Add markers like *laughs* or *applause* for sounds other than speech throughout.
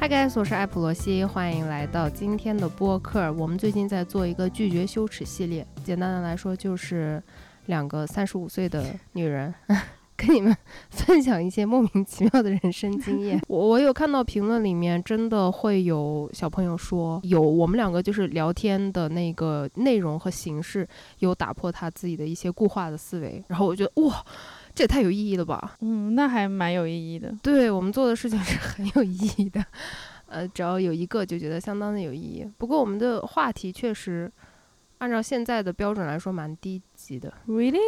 嗨 guys，我是艾普罗西，欢迎来到今天的播客。我们最近在做一个拒绝羞耻系列，简单的来说就是两个三十五岁的女人 *laughs* 跟你们 *laughs* 分享一些莫名其妙的人生经验。*laughs* 我我有看到评论里面真的会有小朋友说，有我们两个就是聊天的那个内容和形式有打破他自己的一些固化的思维，然后我觉得哇。这也太有意义了吧！嗯，那还蛮有意义的。对我们做的事情是很有意义的，*laughs* 呃，只要有一个就觉得相当的有意义。不过我们的话题确实，按照现在的标准来说蛮低级的。Really？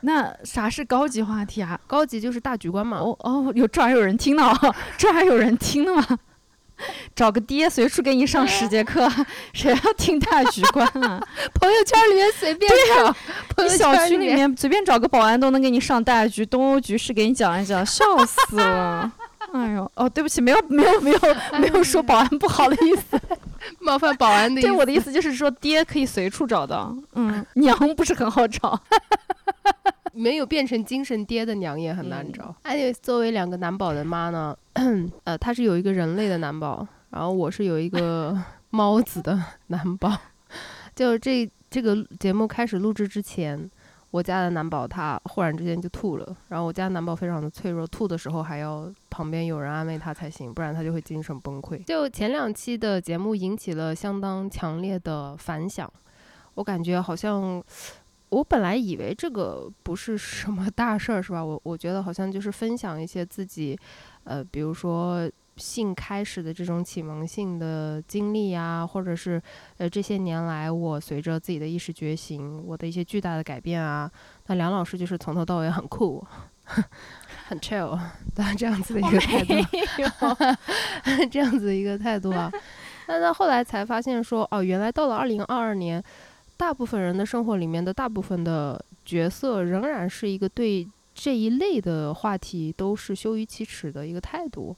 那啥是高级话题啊？高级就是大局观嘛。哦哦，有这还有人听呢？*laughs* 这还有人听的吗？*laughs* 找个爹随处给你上十节课，*laughs* 谁要听大局观啊？*laughs* 朋友圈里面随便找，你小区里面随便找个保安都能给你上大局、东欧局势给你讲一讲，笑死了！哎呦，哦，对不起，没有没有没有没有说保安不好的意思，冒犯保安的。对我的意思就是说，爹可以随处找到，嗯，娘不是很好找。没有变成精神爹的娘也很难找。哎，作为两个男宝的妈呢，*clears throat* 呃，她是有一个人类的男宝，然后我是有一个 *laughs* 猫子的男宝。就这这个节目开始录制之前，我家的男宝他忽然之间就吐了，然后我家男宝非常的脆弱，吐的时候还要旁边有人安慰他才行，不然他就会精神崩溃。就前两期的节目引起了相当强烈的反响，我感觉好像。我本来以为这个不是什么大事儿，是吧？我我觉得好像就是分享一些自己，呃，比如说性开始的这种启蒙性的经历啊，或者是呃这些年来我随着自己的意识觉醒，我的一些巨大的改变啊。那梁老师就是从头到尾很酷，*laughs* 很 chill，*laughs* 这样子的一个态度，*laughs* 这样子一个态度啊。那到后来才发现说，哦，原来到了二零二二年。大部分人的生活里面的大部分的角色，仍然是一个对这一类的话题都是羞于启齿的一个态度，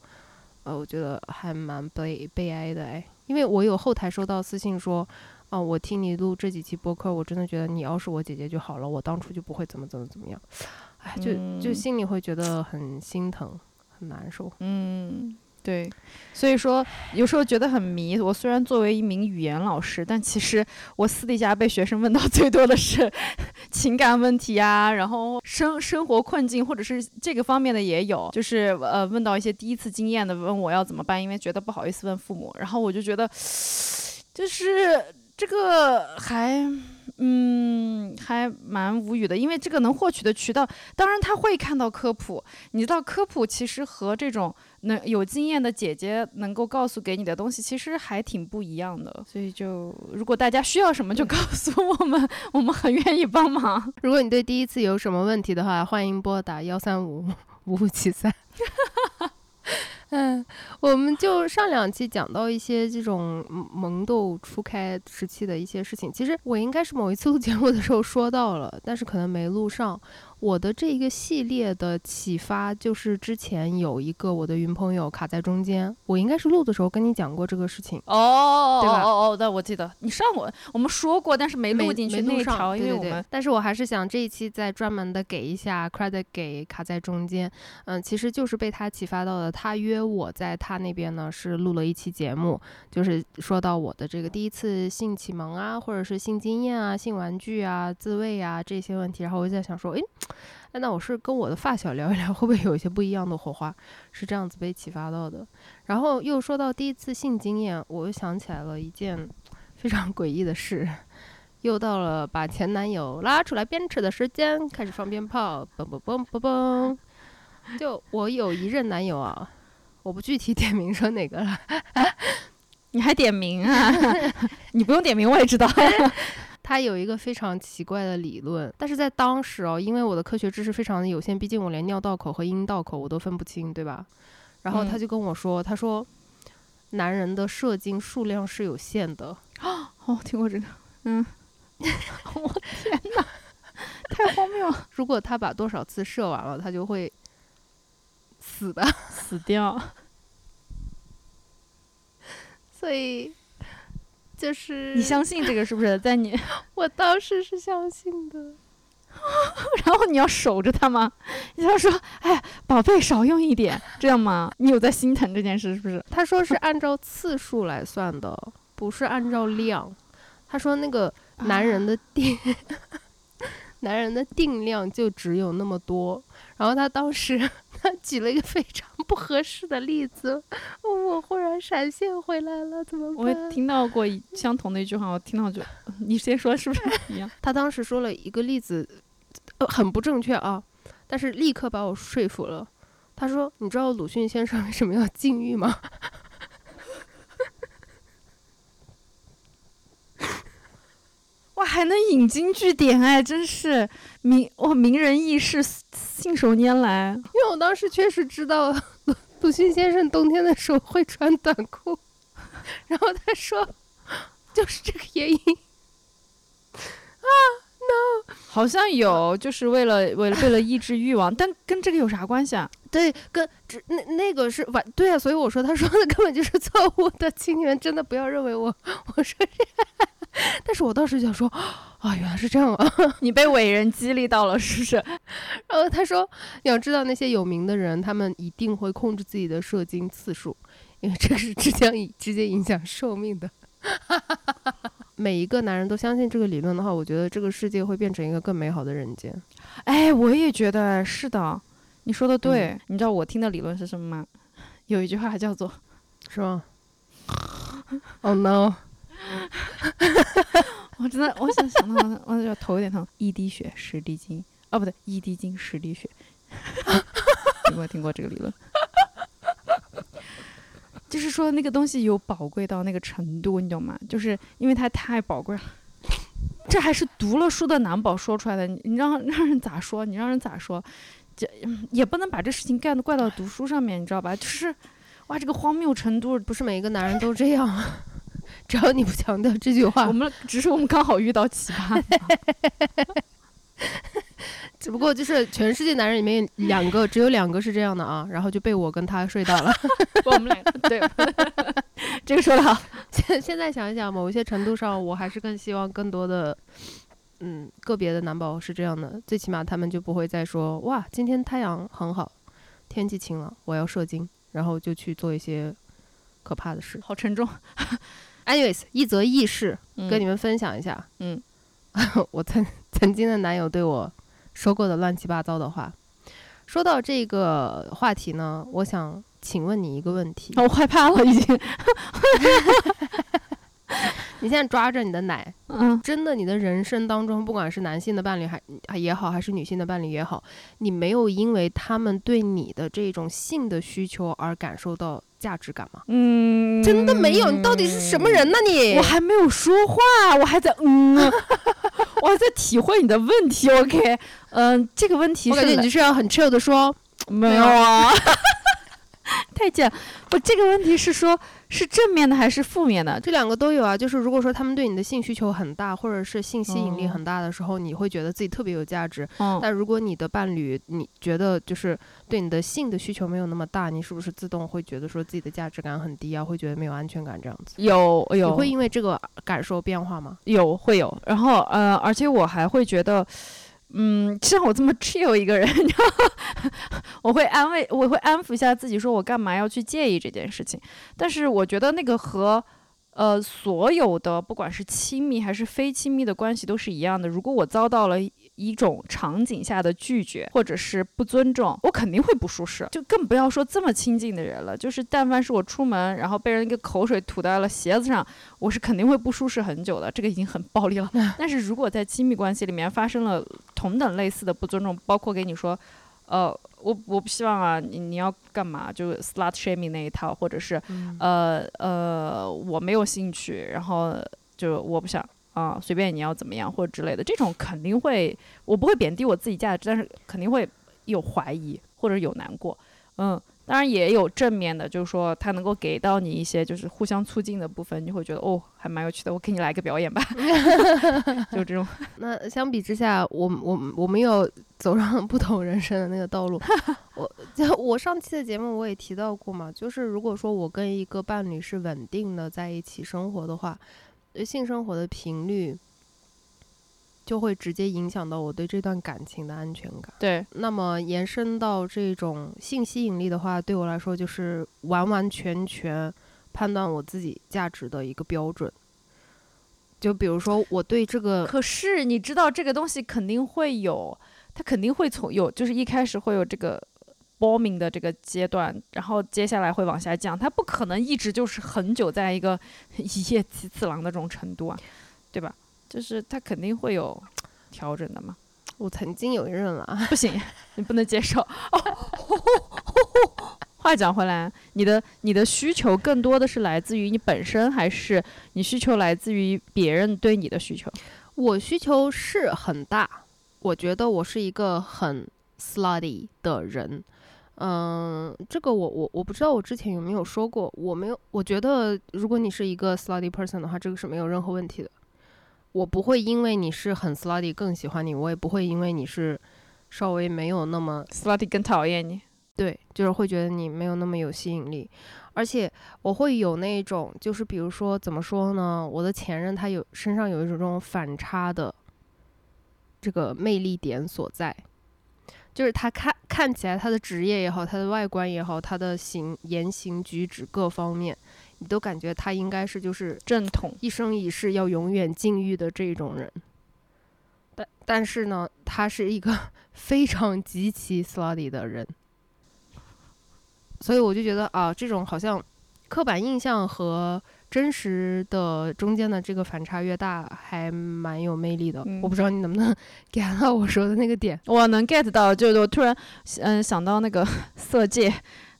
呃，我觉得还蛮悲悲哀的哎，因为我有后台收到私信说，哦，我听你录这几期播客，我真的觉得你要是我姐姐就好了，我当初就不会怎么怎么怎么样，哎，就就心里会觉得很心疼，很难受，嗯。对，所以说有时候觉得很迷。我虽然作为一名语言老师，但其实我私底下被学生问到最多的是 *laughs* 情感问题啊，然后生生活困境或者是这个方面的也有，就是呃问到一些第一次经验的，问我要怎么办，因为觉得不好意思问父母。然后我就觉得，就是这个还嗯还蛮无语的，因为这个能获取的渠道，当然他会看到科普，你知道科普其实和这种。那有经验的姐姐能够告诉给你的东西，其实还挺不一样的。所以就如果大家需要什么，就告诉我们，*laughs* 我们很愿意帮忙。如果你对第一次有什么问题的话，欢迎拨打幺三五五五七三。*laughs* 嗯，我们就上两期讲到一些这种萌豆初开时期的一些事情。其实我应该是某一次录节目的时候说到了，但是可能没录上。我的这一个系列的启发，就是之前有一个我的云朋友卡在中间，我应该是录的时候跟你讲过这个事情哦，对吧？哦哦，那我记得你上过，我们说过，但是没录进去那条，因为我们，但是我还是想这一期再专门的给一下 credit 给卡在中间，嗯，其实就是被他启发到的，他约我在他那边呢是录了一期节目，就是说到我的这个第一次性启蒙啊，或者是性经验啊、性玩具啊、自慰啊这些问题，然后我就在想说，诶。哎那我是跟我的发小聊一聊，会不会有一些不一样的火花？是这样子被启发到的。然后又说到第一次性经验，我又想起来了一件非常诡异的事，又到了把前男友拉出来鞭笞的时间，开始放鞭炮，嘣嘣嘣嘣嘣。就我有一任男友啊，我不具体点名说哪个了，*laughs* 你还点名啊？*laughs* 你不用点名，我也知道。*laughs* 他有一个非常奇怪的理论，但是在当时哦，因为我的科学知识非常的有限，毕竟我连尿道口和阴道口我都分不清，对吧？然后他就跟我说，他说，男人的射精数量是有限的啊。哦，听过这个，嗯，*laughs* 我天哪，太荒谬了！如果他把多少次射完了，他就会死的，死掉。*laughs* 所以。就是你相信这个是不是？在你，*laughs* 我当时是相信的。*laughs* 然后你要守着他吗？你要说，哎，宝贝少用一点，这样吗？你有在心疼这件事是不是？他说是按照次数来算的，不是按照量。他说那个男人的定，*laughs* 男人的定量就只有那么多。然后他当时他举了一个非常不合适的例子，我忽然闪现回来了，怎么办？我也听到过相同的一句话，我听到就，*laughs* 你先说是不是 *laughs* 一样？他当时说了一个例子，呃，很不正确啊，但是立刻把我说服了。他说：“你知道鲁迅先生为什么要禁欲吗？” *laughs* 哇，还能引经据典哎，真是名哇名人轶事，信手拈来。因为我当时确实知道鲁迅先生冬天的时候会穿短裤，然后他说就是这个原因啊，no，好像有，就是为了为了为了抑制欲望，但跟这个有啥关系啊？对，跟这那那个是完对啊，所以我说他说的根本就是错误的，请你们真的不要认为我 *laughs* 我说这。但是我当时想说，啊，原来是这样啊！*laughs* 你被伟人激励到了，是不是？然后他说，你要知道那些有名的人，他们一定会控制自己的射精次数，因为这是直接直接影响寿命的。*laughs* 每一个男人都相信这个理论的话，我觉得这个世界会变成一个更美好的人间。哎，我也觉得是的，你说的对。你知道我听的理论是什么吗？有一句话叫做，是吗？Oh no！*laughs* 我真的，我想想到，我就头有点疼。一滴血十滴精，哦，不对，一滴精十滴血。*laughs* 有没有听过这个理论？就是说那个东西有宝贵到那个程度，你懂吗？就是因为它太宝贵了。这还是读了书的男宝说出来的，你让让人咋说？你让人咋说？这也不能把这事情干怪到读书上面，你知道吧？就是，哇，这个荒谬程度，不是每一个男人都这样。只要你不强调这句话，我们只是我们刚好遇到奇葩。*laughs* 只不过就是全世界男人里面 *laughs* 两个，只有两个是这样的啊，然后就被我跟他睡到了。*laughs* 我们俩对，*laughs* 这个说的好。现现在想一想，某一些程度上，我还是更希望更多的，嗯，个别的男宝是这样的，最起码他们就不会再说哇，今天太阳很好，天气晴朗，我要射精，然后就去做一些可怕的事。好沉重。anyways，一则轶事跟你们分享一下。嗯，我曾曾经的男友对我说过的乱七八糟的话。说到这个话题呢，我想请问你一个问题。我害怕了，已经。*laughs* 你现在抓着你的奶，嗯，真的，你的人生当中，不管是男性的伴侣还也好，还是女性的伴侣也好，你没有因为他们对你的这种性的需求而感受到价值感吗？嗯，真的没有。你到底是什么人呢？你我还没有说话，我还在嗯，我在体会你的问题。OK，嗯，这个问题我感觉你是要很 chill 的说，没有啊。*laughs* *laughs* 太贱！我这个问题是说，是正面的还是负面的？这两个都有啊。就是如果说他们对你的性需求很大，或者是性吸引力很大的时候，你会觉得自己特别有价值。嗯。但如果你的伴侣你觉得就是对你的性的需求没有那么大，你是不是自动会觉得说自己的价值感很低啊？会觉得没有安全感这样子？有有。你会因为这个感受变化吗？有会有。然后呃，而且我还会觉得。嗯，像我这么 *laughs* chill 一个人，我会安慰，我会安抚一下自己，说我干嘛要去介意这件事情。但是我觉得那个和，呃，所有的不管是亲密还是非亲密的关系都是一样的。如果我遭到了。一种场景下的拒绝或者是不尊重，我肯定会不舒适，就更不要说这么亲近的人了。就是但凡是我出门，然后被人一个口水吐在了鞋子上，我是肯定会不舒适很久的。这个已经很暴力了。*laughs* 但是如果在亲密关系里面发生了同等类似的不尊重，包括给你说，呃，我我不希望啊，你你要干嘛？就 slut shaming 那一套，或者是呃呃，我没有兴趣，然后就我不想。啊，随便你要怎么样或者之类的，这种肯定会，我不会贬低我自己价值，但是肯定会有怀疑或者有难过，嗯，当然也有正面的，就是说他能够给到你一些就是互相促进的部分，你会觉得哦，还蛮有趣的，我给你来个表演吧，*laughs* 就这种。那相比之下，我我我们有走上不同人生的那个道路。*laughs* 我就我上期的节目我也提到过嘛，就是如果说我跟一个伴侣是稳定的在一起生活的话。性生活的频率就会直接影响到我对这段感情的安全感。对，那么延伸到这种性吸引力的话，对我来说就是完完全全判断我自己价值的一个标准。就比如说，我对这个，可是你知道这个东西肯定会有，它肯定会从有，就是一开始会有这个 bombing 的这个阶段，然后接下来会往下降，它不可能一直就是很久在一个 *laughs* 一夜七次郎的这种程度啊，对吧？就是它肯定会有调整的嘛。我曾经有一任了，不行，你不能接受。*laughs* 话讲回来，你的你的需求更多的是来自于你本身，还是你需求来自于别人对你的需求？我需求是很大，我觉得我是一个很 slutty 的人。嗯，这个我我我不知道我之前有没有说过，我没有。我觉得如果你是一个 slutty person 的话，这个是没有任何问题的。我不会因为你是很 slutty 更喜欢你，我也不会因为你是稍微没有那么 slutty 更讨厌你。对，就是会觉得你没有那么有吸引力，而且我会有那种，就是比如说怎么说呢？我的前任他有身上有一种这种反差的这个魅力点所在，就是他看看起来他的职业也好，他的外观也好，他的行言行举止各方面，你都感觉他应该是就是正统，一生一世要永远禁欲的这种人。但但是呢，他是一个 *laughs* 非常极其 slutty 的人。所以我就觉得啊，这种好像刻板印象和真实的中间的这个反差越大，还蛮有魅力的。我不知道你能不能 *laughs* get 到我说的那个点？我能 get 到，就是我突然嗯想到那个 *laughs* 色戒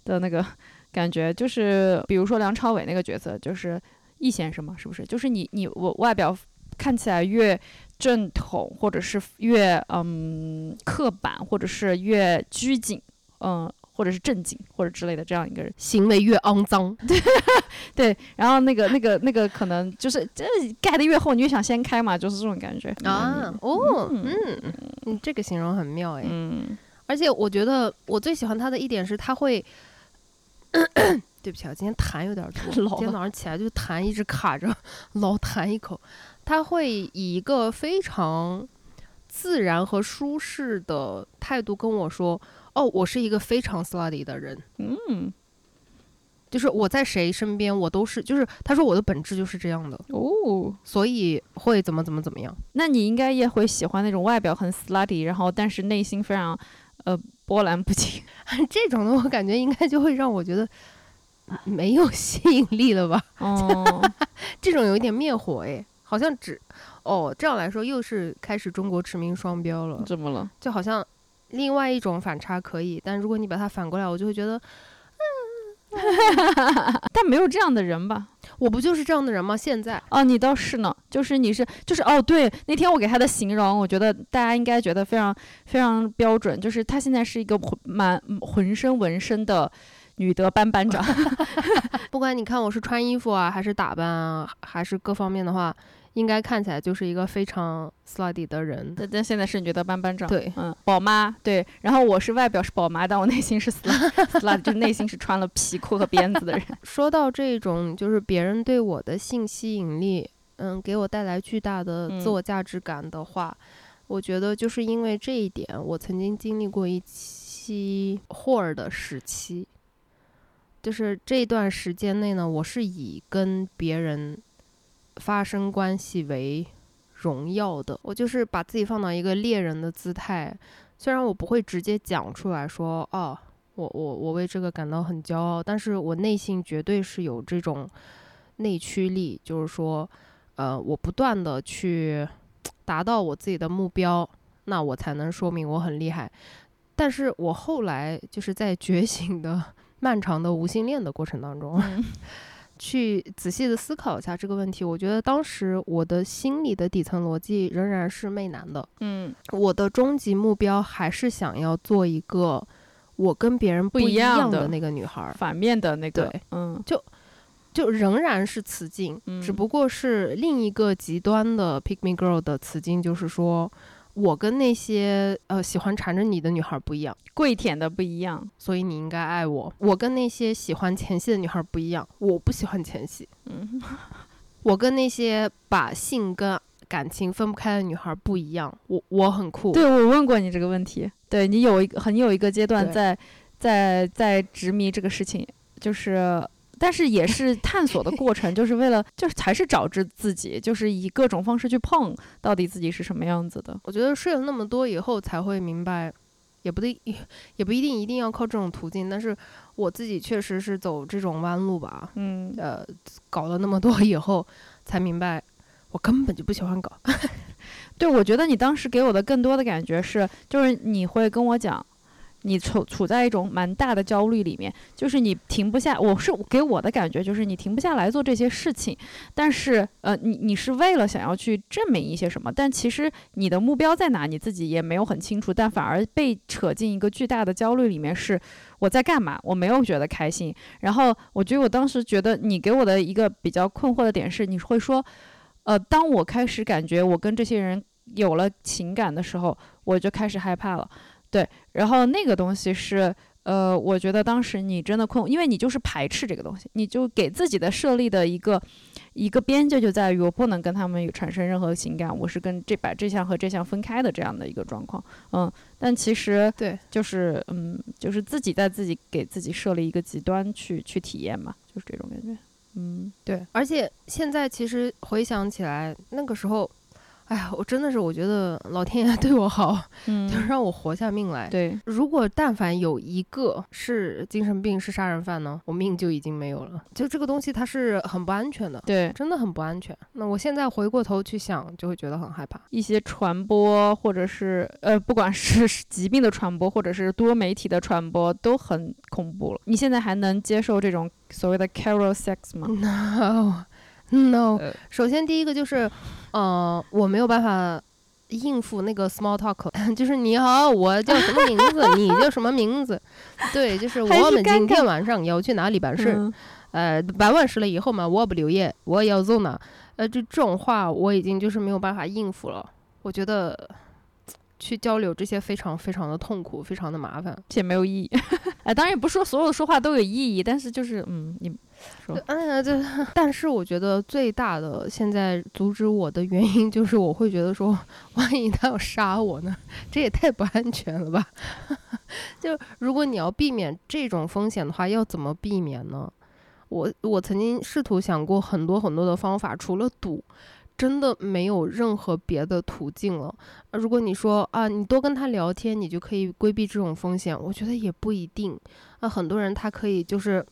的那个感觉，就是比如说梁朝伟那个角色，就是易先生嘛，是不是？就是你你我外表看起来越正统，或者是越嗯刻板，或者是越拘谨，嗯。或者是正经或者之类的这样一个人，行为越肮脏，*laughs* 对对，然后那个那个那个可能就是这盖的越厚，你越想掀开嘛，就是这种感觉啊。哦，嗯嗯，这个形容很妙哎。嗯，而且我觉得我最喜欢他的一点是他会，*coughs* 对不起啊，今天痰有点多，*laughs* 今天早上起来就痰一直卡着，老痰一口。他会以一个非常自然和舒适的态度跟我说。哦，我是一个非常 slutty 的人，嗯，就是我在谁身边，我都是，就是他说我的本质就是这样的哦，所以会怎么怎么怎么样？那你应该也会喜欢那种外表很 slutty，然后但是内心非常呃波澜不惊 *laughs* 这种的，我感觉应该就会让我觉得没有吸引力了吧？哦，*laughs* 这种有一点灭火哎，好像只哦这样来说又是开始中国驰名双标了，怎么了？就好像。另外一种反差可以，但如果你把它反过来，我就会觉得，嗯，但没有这样的人吧？我不就是这样的人吗？现在哦，你倒是呢，就是你是，就是哦，对，那天我给他的形容，我觉得大家应该觉得非常非常标准，就是他现在是一个浑满浑身纹身的女德班班长。*laughs* 不管你看我是穿衣服啊，还是打扮啊，还是各方面的话。应该看起来就是一个非常 slutty 的人，但但现在是你觉得班班长，对，嗯，宝妈，对，然后我是外表是宝妈，但我内心是 *laughs* slut，就内心是穿了皮裤和鞭子的人。*laughs* 说到这种，就是别人对我的性吸引力，嗯，给我带来巨大的自我价值感的话，我觉得就是因为这一点，我曾经经历过一期 whore 的时期，就是这段时间内呢，我是以跟别人。发生关系为荣耀的，我就是把自己放到一个猎人的姿态。虽然我不会直接讲出来说，哦，我我我为这个感到很骄傲，但是我内心绝对是有这种内驱力，就是说，呃，我不断的去达到我自己的目标，那我才能说明我很厉害。但是我后来就是在觉醒的 *laughs* 漫长的无性恋的过程当中。*laughs* 去仔细的思考一下这个问题，我觉得当时我的心里的底层逻辑仍然是媚男的。嗯，我的终极目标还是想要做一个我跟别人不一样的那个女孩，反面的那个。对，嗯，就就仍然是雌竞，只不过是另一个极端的 pick me girl 的雌竞，就是说。我跟那些呃喜欢缠着你的女孩不一样，跪舔的不一样，所以你应该爱我。我跟那些喜欢前戏的女孩不一样，我不喜欢前戏。嗯，*laughs* 我跟那些把性跟感情分不开的女孩不一样，我我很酷。对我问过你这个问题，对你有一个很有一个阶段在在在执迷这个事情，就是。但是也是探索的过程，*laughs* 就是为了，就是还是找着自己，就是以各种方式去碰，到底自己是什么样子的。我觉得睡了那么多以后才会明白，也不对，*laughs* 也不一定一定要靠这种途径，但是我自己确实是走这种弯路吧。嗯，呃，搞了那么多以后，才明白我根本就不喜欢搞。*laughs* 对，我觉得你当时给我的更多的感觉是，就是你会跟我讲，你处处在一种蛮大的焦虑里面，就是你停不下。我是给我的感觉就是你停不下来做这些事情，但是呃，你你是为了想要去证明一些什么，但其实你的目标在哪，你自己也没有很清楚，但反而被扯进一个巨大的焦虑里面，是我在干嘛？我没有觉得开心。然后我觉得我当时觉得你给我的一个比较困惑的点是，你会说。呃，当我开始感觉我跟这些人有了情感的时候，我就开始害怕了。对，然后那个东西是，呃，我觉得当时你真的困，因为你就是排斥这个东西，你就给自己的设立的一个一个边界就在于我不能跟他们有产生任何情感，我是跟这把这项和这项分开的这样的一个状况。嗯，但其实对，就是嗯，就是自己在自己给自己设立一个极端去去体验嘛，就是这种感觉。嗯，对，而且现在其实回想起来，那个时候，哎呀，我真的是我觉得老天爷对我好，*laughs* 嗯就让我活下命来。对，如果但凡有一个是精神病是杀人犯呢，我命就已经没有了。就这个东西它是很不安全的，对，真的很不安全。那我现在回过头去想，就会觉得很害怕。一些传播，或者是呃，不管是疾病的传播，或者是多媒体的传播，都很恐怖了。你现在还能接受这种所谓的 Carol sex 吗？No，No、*laughs* 呃首先第一个就是，呃，我没有办法应付那个 small talk，*laughs* 就是你好，我叫什么名字，你叫什么名字，*laughs* 对，就是我们今天晚上要去哪里办事，嗯呃，办完事了以后嘛，我不留夜，我要走呢，呃，就这种话我已经就是没有办法应付了，我觉得。去交流这些非常非常的痛苦，非常的麻烦。且没有意义。*laughs* 哎，当然也不是说所有的说话都有意义，但是就是嗯，你说哎呀，这 *laughs* 但是我觉得最大的现在阻止我的原因就是我会觉得说，*laughs* 万一他要杀我呢？这也太不安全了吧？就如果你要避免这种风险的话，要怎么避免呢？我我曾经试图想过很多很多的方法，除了赌。真的没有任何别的途径了。如果你说啊，你多跟他聊天，你就可以规避这种风险，我觉得也不一定。那，很多人他可以就是，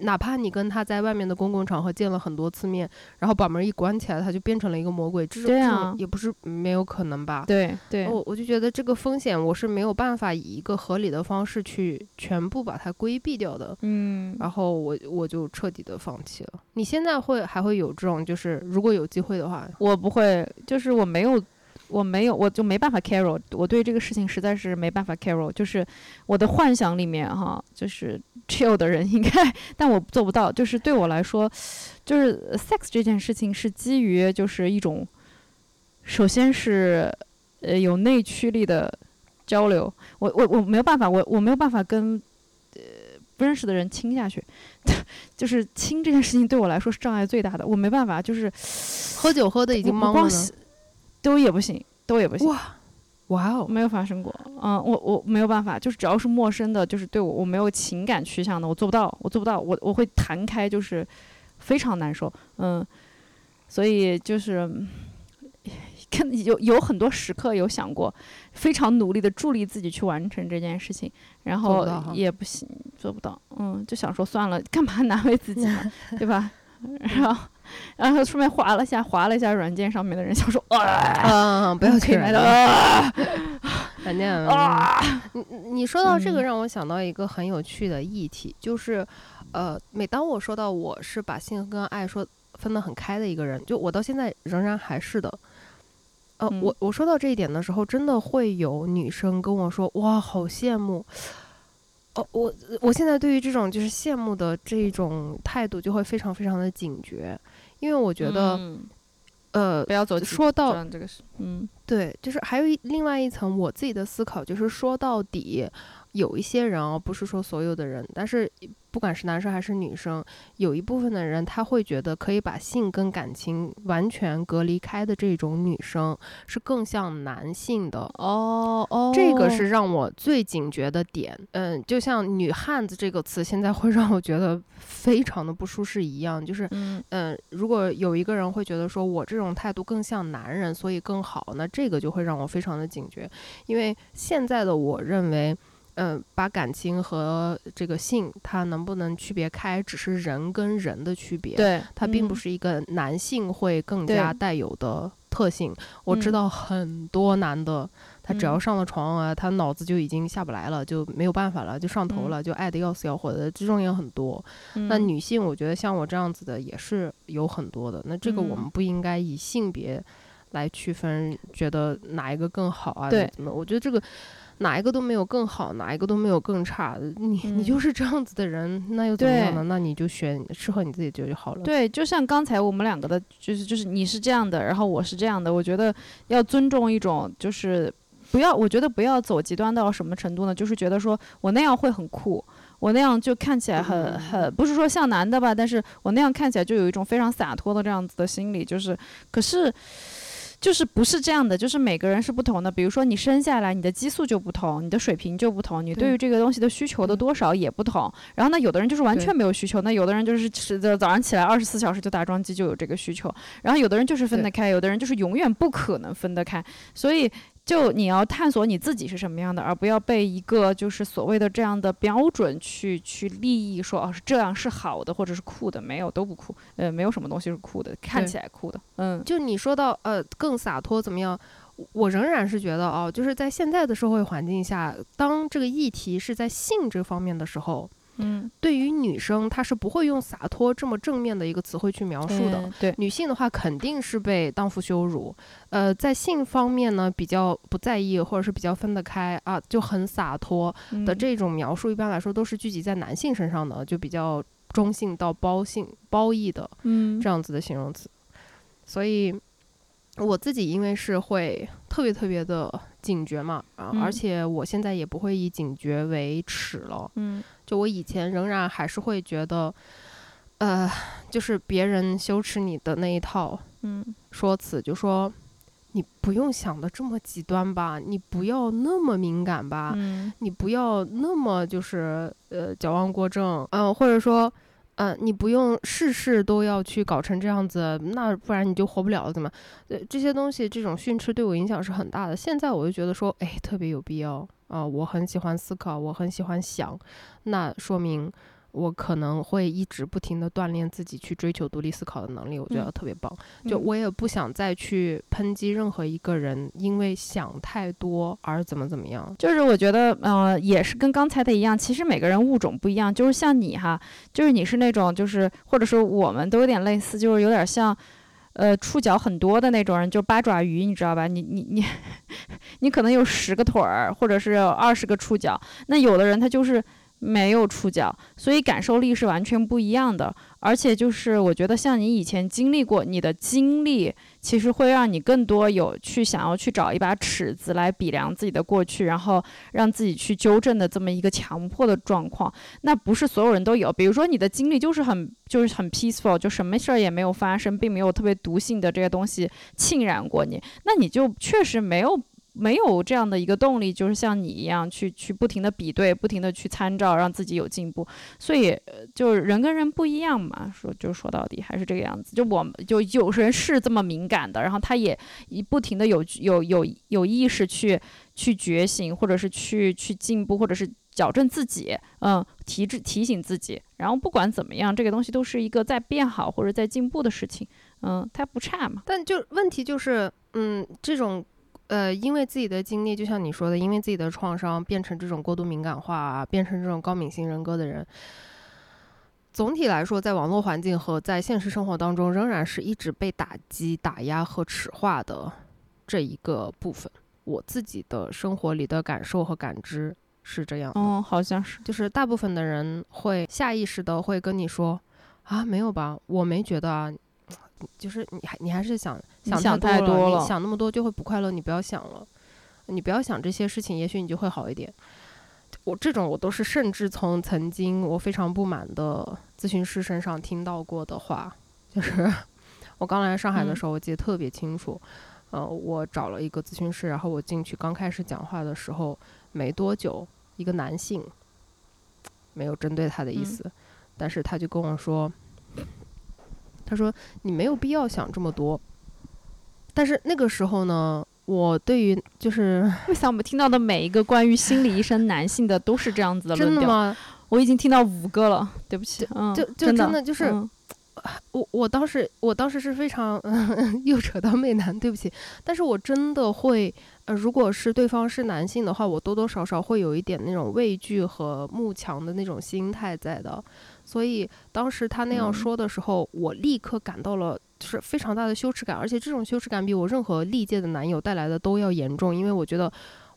哪怕你跟他在外面的公共场合见了很多次面，然后把门一关起来，他就变成了一个魔鬼，这种对这种啊也不是没有可能吧？对对，我我就觉得这个风险我是没有办法以一个合理的方式去全部把它规避掉的。嗯，然后我我就彻底的放弃了。你现在会还会有这种，就是如果有机会的话，我不会，就是我没有。我没有，我就没办法 carry，。我对这个事情实在是没办法 carry。就是我的幻想里面哈，就是 chill 的人应该，但我做不到。就是对我来说，就是 sex 这件事情是基于就是一种，首先是呃有内驱力的交流。我我我没有办法，我我没有办法跟呃不认识的人亲下去，*laughs* 就是亲这件事情对我来说是障碍最大的。我没办法，就是喝酒喝的已经我懵了都也不行，都也不行，哇，哇哦，没有发生过。嗯，我我没有办法，就是只要是陌生的，就是对我我没有情感趋向的，我做不到，我做不到，我我会弹开，就是非常难受。嗯，所以就是。看有有很多时刻有想过，非常努力的助力自己去完成这件事情，然后也不行，做不到。嗯，就想说算了，干嘛 *laughs* 难为自己呢，对吧？*laughs* 然后，然后顺便划了下，划了一下软件上面的人，想说，啊，嗯，不要去软件，啊你你你说到这个，嗯让我想到一个很有趣的议题，就是，呃，每当我说到我是把性跟爱说分得很开的一个人，就我到现在仍然还是的。呃，嗯我我说到这一点的时候，真的会有女生跟我说：“哇，好羡慕。”哦，我我现在对于这种就是羡慕的这种态度，就会非常非常的警觉，因为我觉得，嗯。呃，不要走说到这个是，嗯。对，就是还有一另外一层我自己的思考，就是说到底，有一些人啊，不是说所有的人，但是不管是男生还是女生，有一部分的人他会觉得可以把性跟感情完全隔离开的这种女生是更像男性的。哦哦，这个是让我最警觉的点。嗯，就像“女汉子”这个词，现在会让我觉得非常的不舒适一样。就是，嗯嗯，如果有一个人会觉得说我这种态度更像男人，所以更好，那这个就会让我非常的警觉，因为现在的我认为。嗯，把感情和这个性，它能不能区别开，只是人跟人的区别。对，它并不嗯是一个男性会更加带有的特性。我知嗯道很多男的，他只要嗯上了床啊，他脑子就已经下不来了，就没有办法了，就上头嗯了，就爱的要死要活的，这种也很多。那嗯女性，我觉得像我这样子的也是有很多的。那这个我嗯们不应该以性别来区分，觉得哪一个更好啊？对怎么？我觉得这个。哪一个都没有更好，哪一个都没有更差。你、你嗯就是这样子的人，那又怎么样呢？那你就选适合你自己就就好了。对，就像刚才我们两个的，就是就是你是这样的，然后我是这样的，我觉得要尊重一种，就是不要，我觉得不要走极端到什么程度呢？就是觉得说我那样会很酷，我那样就看起来很很，不是说像男的吧，但是我那样看起来就有一种非常洒脱的这样子的心理，就是，可是。就是不是这样的，就是每个人是不同的。比如说你生下来，你的激素就不同，你的水平就不同，你对对于这个东西的需求的多少也不同。然后呢，有的人就是完全没有需求，那有的人就是是的早上起来二十四小时就打桩机就有这个需求。然后有的人就是分得开，有的人就是永远不可能分得开。所以就你要探索你自己是什么样的，而不要被一个就是所谓的这样的标准去去利益说哦是这样是好的或者是酷的，没有都不酷，呃没有什么东西是酷的，看起来酷的，嗯就你说到呃更洒脱怎么样？我我仍然是觉得哦，就是在现在的社会环境下，当这个议题是在性这方面的时候，嗯。对于女生她是不会用洒脱这么正面的一个词汇去描述的。嗯对，女性的话肯定是被荡妇羞辱，呃，在性方面呢比较不在意，或者是比较分得开啊，就很洒脱的嗯这种描述，一般来说都是聚集在男性身上的，就比较中性到包性褒义的嗯。这样子的形容词。所以我自己因为是会特别特别的警觉嘛，啊，而嗯且我现在也不会以警觉为耻了。嗯就我以前仍然还是会觉得，呃，就是别人羞耻你的那一套嗯说辞，就说你不用想的这么极端吧，你不要那么敏感吧，嗯你不要那么就是呃矫枉过正，嗯、或者说。嗯、你不用事事都要去搞成这样子，那不然你就活不了了，怎么？呃，这些东西这种训斥对我影响是很大的。现在我就觉得说，哎，特别有必要啊、我很喜欢思考，我很喜欢想，那说明我可能会一直不停的锻炼自己去追求独立思考的能力，我觉得嗯特别棒。就嗯我也不想再去抨击任何一个人，因为想太多而怎么怎么样。就是我觉得，呃，也是跟刚才的一样，其实每个人物种不一样。就是像你哈，就是你是那种，就是或者说我们都有点类似，就是有点像，呃，触角很多的那种人，就八爪鱼，你知道吧？你你你，*laughs* 你可能有十个腿儿，或者是二十个触角。那有的人他就是没有触角，所以感受力是完全不一样的。而且就是我觉得，像你以前经历过，你的经历其实会让你更多有去想要去找一把尺子来比量自己的过去，然后让自己去纠正的这么一个强迫的状况。那不是所有人都有，比如说你的经历就是很就是很 peaceful，就什么事儿也没有发生，并没有特别毒性的这些东西浸染过你，那你就确实没有。没有这样的一个动力，就是像你一样去去不停的比对，不停的去参照，让自己有进步。所以，就是人跟人不一样嘛，说就说到底还是这个样子。就我们就有人是这么敏感的，然后他也一不停的有有有有意识去去觉醒，或者是去去进步，或者是矫正自己，嗯，提提提醒自己。然后不管怎么样，这个东西都是一个在变好或者在进步的事情，嗯，它不差嘛。但就问题就是，嗯，这种呃，因为自己的经历，就像你说的，因为自己的创伤变成这种过度敏感化啊，变成这种高敏型人格的人，总体来说，在网络环境和在现实生活当中，仍然是一直被打击、打压和耻化的这一个部分。我自己的生活里的感受和感知是这样的。嗯，好像是。就是大部分的人会下意识的会跟你说啊，没有吧，我没觉得啊，就是你还你还是想你想太太多了你想那么多就会不快乐，你不要想了，你不要想这些事情，也许你就会好一点。我这种我都是甚至从曾经我非常不满的咨询师身上听到过的话，就是 *laughs* 我刚来上海的时候，我记得特别清楚。呃，我找了一个咨询师，然后我进去刚开始讲话的时候没多久，一个男性，没有针对他的意思，但是他就跟我说，他说你没有必要想这么多。但是那个时候呢，我对于就是 *laughs* 我想我们听到的每一个关于心理医生男性的都是这样子的真的吗？我已经听到五个了，对不起，嗯，就就真的就是。*sighs* 我我当时我当时是非常嗯、*laughs* 又扯到媚男，对不起，但是我真的会呃，如果是对方是男性的话，我多多少少会有一点那种畏惧和慕强的那种心态在的，所以当时他那样说的时候，我立刻感到了就是非常大的羞耻感，而且这种羞耻感比我任何历届的男友带来的都要严重，因为我觉得。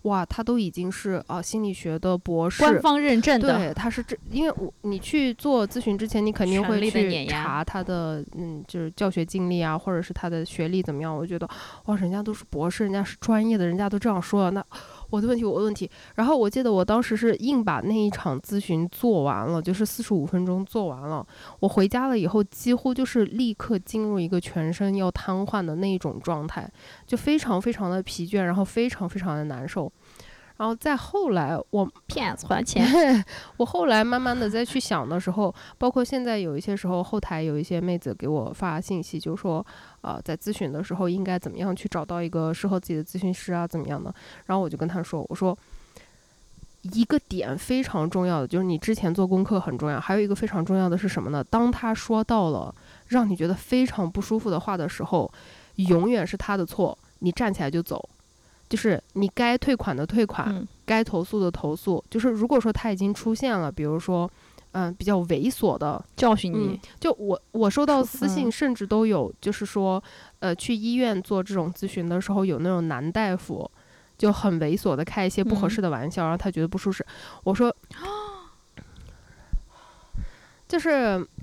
哇，他都已经是啊心理学的博士，官方认证的。对，他是这，因为我你去做咨询之前，你肯定会去查他的嗯，就是教学经历啊，或者是他的学历怎么样。我觉得哇，人家都是博士，人家是专业的，人家都这样说了，那。我的问题，我的问题。然后我记得我当时是硬把那一场咨询做完了，就是四十五分钟做完了。我回家了以后，几乎就是立刻进入一个全身要瘫痪的那一种状态，就非常非常的疲倦，然后非常非常的难受。然后再后来，我 *laughs* 骗子还钱。*laughs* 我后来慢慢的再去想的时候，包括现在有一些时候，后台有一些妹子给我发信息，就说，呃，在咨询的时候应该怎么样去找到一个适合自己的咨询师啊，怎么样的？然后我就跟他说，我说，一个点非常重要的就是你之前做功课很重要，还有一个非常重要的是什么呢？当他说到了让你觉得非常不舒服的话的时候，永远是他的错，你站起来就走。就是你该退款的退款，该投诉的投诉。就是如果说他已经出现了，比如说，嗯，比较猥琐的教训你，就我我收到私信，甚至都有，就是说，呃，去医院做这种咨询的时候，有那种男大夫就很猥琐的开一些不合适的玩笑，然后他觉得不舒适。我说。*gasps* 就是，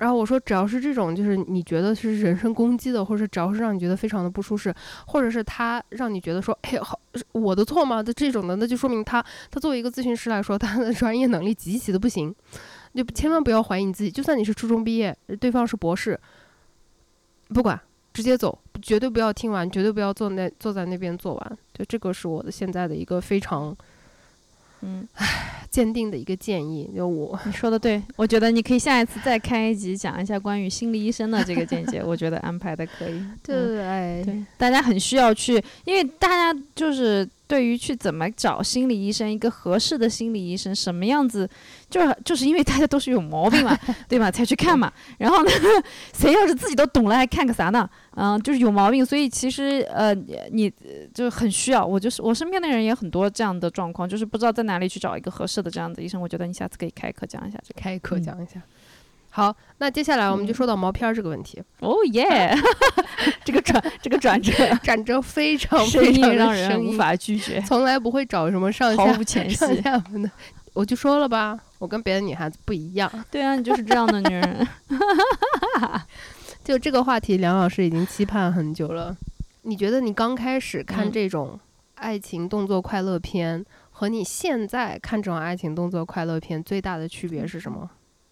然后我说，只要是这种，就是你觉得是人身攻击的，或者只要是让你觉得非常的不舒适，或者是他让你觉得说，哎，好，我的错吗？的这种的，那就说明他，他作为一个咨询师来说，他的 *laughs* 专业能力极其的不行。就千万不要怀疑你自己，就算你是初中毕业，对方是博士，不管，直接走，绝对不要听完，绝对不要坐那坐在那边做完。就这个是我的现在的一个非常。嗯，唉，坚定的一个建议，就我你说的对，我觉得你可以下一次再开一集讲一下关于心理医生的这个见解，我觉得安排的可以。*laughs* 对，对，大家很需要去，因为大家就是。对于去怎么找心理医生，一个合适的心理医生什么样子，就是就是因为大家都是有毛病嘛，*laughs* 对吧？才去看嘛。然后呢，*laughs* 谁要是自己都懂了，还看个啥呢？嗯，就是有毛病。所以其实呃，你就很需要。我就是我身边的人也很多这样的状况，就是不知道在哪里去找一个合适的这样的医生。我觉得你下次可以开课讲一下，就开课讲一下。好，那接下来我们就说到毛片儿这个问题。哦耶，*laughs* 这个转这个转折 *laughs* 转折非常 *laughs* 非常让人无法拒绝，从来不会找什么上下上下文的。我就说了吧，我跟别的女孩子不一样。对啊，你就是这样的女人。就这个话题，梁老师已经期盼很久了。你觉得你刚开始看这种爱情动作快乐片，和你现在看这种爱情动作快乐片最大的区别是什么？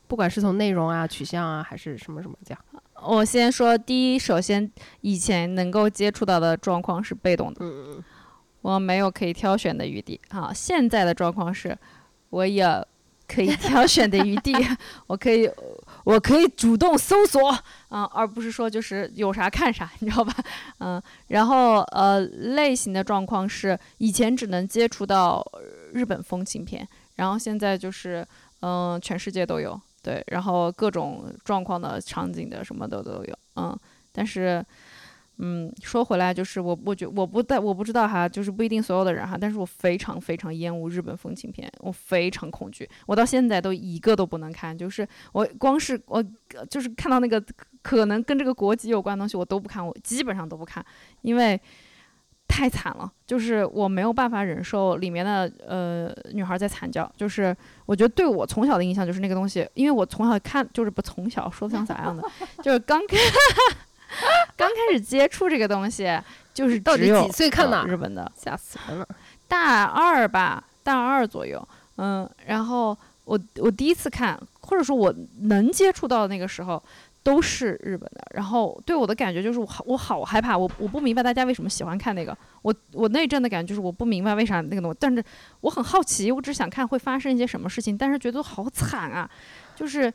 不管是从内容啊、取向啊，还是什么什么讲，我先说第一，首先以前能够接触到的状况是被动的，嗯嗯，我没有可以挑选的余地。好，现在的状况是，我有可以挑选的余地，*laughs* 我可以，我可以主动搜索，啊，而不是说就是有啥看啥，你知道吧？嗯，然后呃，类型的状况是，以前只能接触到日本风情片，然后现在就是嗯，全世界都有。对，然后各种状况的场景的什么的都有，嗯，但是，嗯，说回来就是，我我觉我不但我不知道哈，就是不一定所有的人哈，但是我非常非常厌恶日本风情片，我非常恐惧，我到现在都一个都不能看，就是我光是我就是看到那个可能跟这个国籍有关的东西，我都不看，我基本上都不看，因为。太惨了，就是我没有办法忍受里面的呃女孩在惨叫，就是我觉得对我从小的印象就是那个东西，因为我从小看就是不从小说的像咋样的，就是刚开 *laughs* 刚开始接触这个东西，就是到底几岁看的日本的，吓死人了，大二吧，大二左右，嗯，然后我我第一次看，或者说我能接触到的那个时候，都是日本的。然后对我的感觉就是我好我好害怕，我我不明白大家为什么喜欢看那个。我我那一阵的感觉就是我不明白为啥那个东西，但是我很好奇，我只想看会发生一些什么事情，但是觉得好惨啊，就是。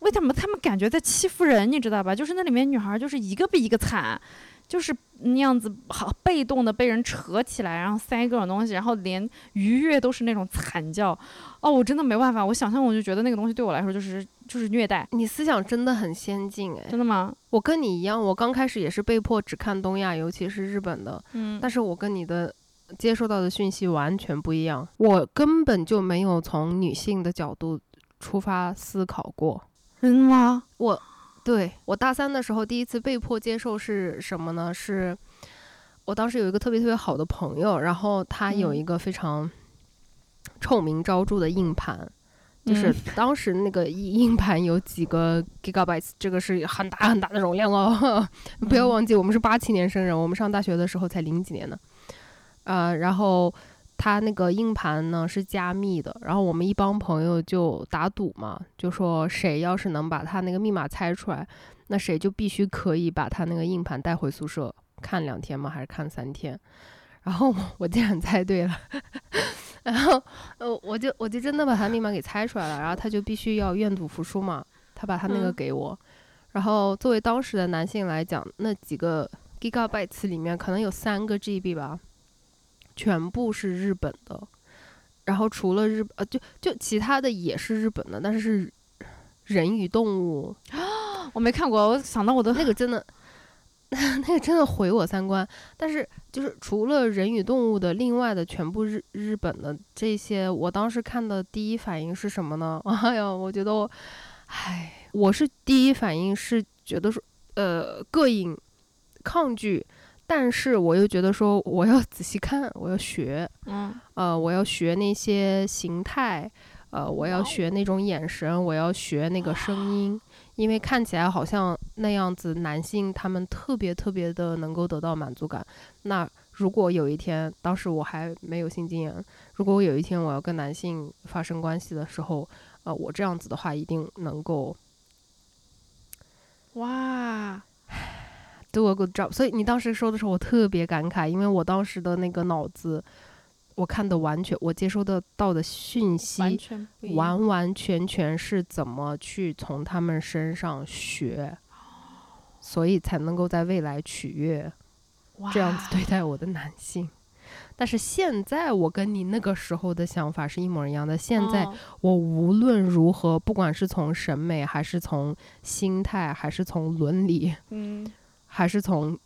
为什么他们感觉在欺负人？你知道吧？就是那里面女孩就是一个比一个惨，就是那样子好被动的被人扯起来，然后塞各种东西，然后连愉悦都是那种惨叫。哦，我真的没办法，我想象我就觉得那个东西对我来说就是就是虐待。你思想真的很先进哎，真的吗？我跟你一样，我刚开始也是被迫只看东亚，尤其是日本的，嗯，但是我跟你的接收到的讯息完全不一样，我根本就没有从女性的角度出发思考过。真的吗？我，对我大三的时候第一次被迫接受是什么呢？是我当时有一个特别特别好的朋友，然后他有嗯一个非常臭名昭著的硬盘，就是嗯当时那个硬硬盘有几个 gigabytes，这个是很大很大的容量哦。*laughs* 不要嗯忘记，我们是八七年生人，我们上大学的时候才零几年呢。呃，然后它那个硬盘呢是加密的，然后我们一帮朋友就打赌嘛，就说谁要是能把他那个密码猜出来，那谁就必须可以把他那个硬盘带回宿舍看两天吗？还是看三天？然后我竟然猜对了，*laughs* 然后呃，我就我就真的把他密码给猜出来了，然后他就必须要愿赌服输嘛，他把他那个嗯给我，然后作为当时的男性来讲，那几个 gigabytes 里面可能有三个 GB 吧，全部是日本的，然后除了日呃就就其他的也是日本的，但是是人与动物啊 *gasps* 我没看过，我想到我的那个真的，*laughs* 那个真的毁我三观。但是就是除了人与动物的，另外的全部日日本的这些，我当时看的第一反应是什么呢？*laughs* 哎呀，我觉得我，唉，我是第一反应是觉得说，呃，膈应、抗拒，但是我又觉得说，我要 *laughs* 仔细看，我要学，嗯呃，我要学那些形态，呃，我要学那种眼神，我要学那个声音，因为看起来好像那样子，男性他们特别特别的能够得到满足感。那如果有一天，当时我还没有性经验，如果我有一天我要跟男性发生关系的时候，呃，我这样子的话，一定能够哇，do a good job。所以你当时说的时候，我特别感慨，因为我当时的那个脑子，我看的完全，我接收得到的讯息完全。完完全全是怎么去从他们身上学，所以才能够在未来取悦这样子对待我的男性。但是现在我跟你那个时候的想法是一模一样的。现在哦我无论如何，不管是从审美，还是从心态，还是从伦理，嗯还是从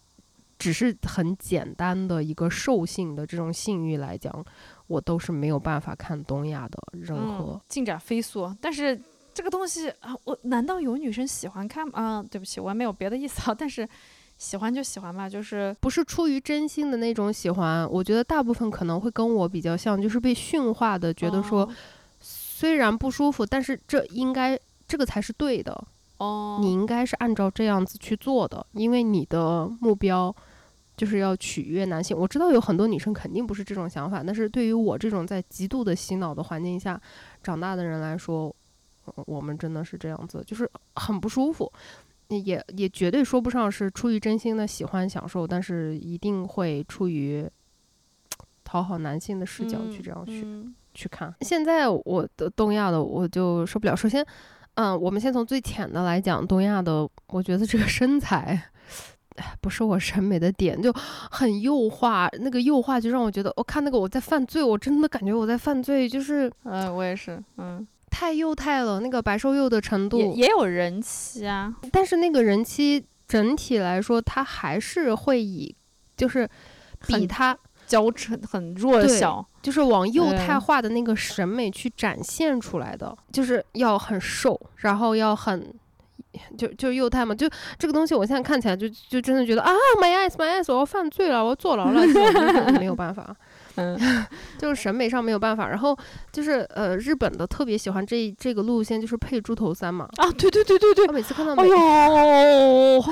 只是很简单的一个兽性的这种性欲来讲，我都是没有办法看东亚的任何嗯、进展飞速，但是这个东西啊，我难道有女生喜欢看吗？啊，对不起，我没有别的意思啊，但是喜欢就喜欢吧，就是不是出于真心的那种喜欢，我觉得大部分可能会跟我比较像，就是被驯化的，觉得说哦虽然不舒服，但是这应该这个才是对的，哦，你应该是按照这样子去做的，因为你的目标就是要取悦男性。我知道有很多女生肯定不是这种想法，但是对于我这种在极度的洗脑的环境下长大的人来说，呃我们真的是这样子，就是很不舒服。也也绝对说不上是出于真心的喜欢享受，但是一定会出于讨好男性的视角去这样去、嗯去看。现在我的东亚的我就受不了。首先，嗯，我们先从最浅的来讲，东亚的，我觉得这个身材。哎不是我审美的点，就很幼化，那个幼化就让我觉得，我、看那个我在犯罪，我真的感觉我在犯罪，就是呃，我也是，嗯，太幼态了，那个白瘦幼的程度，也也有人气啊，但是那个人妻整体来说，他还是会以，就是比很他娇嗔很弱对小，就是往幼态嗯化的那个审美去展现出来的，就是要很瘦，然后要很。就就幼态嘛，就这个东西，我现在看起来就就真的觉得啊，my eyes my eyes，我要犯罪了，我要坐牢了，没有办法，*laughs* 嗯 *laughs* 就是审美上没有办法。然后就是呃，日本的特别喜欢这这个路线，就是配猪头三嘛。啊，对对对对对我，每次看到哎美，*laughs* 呦，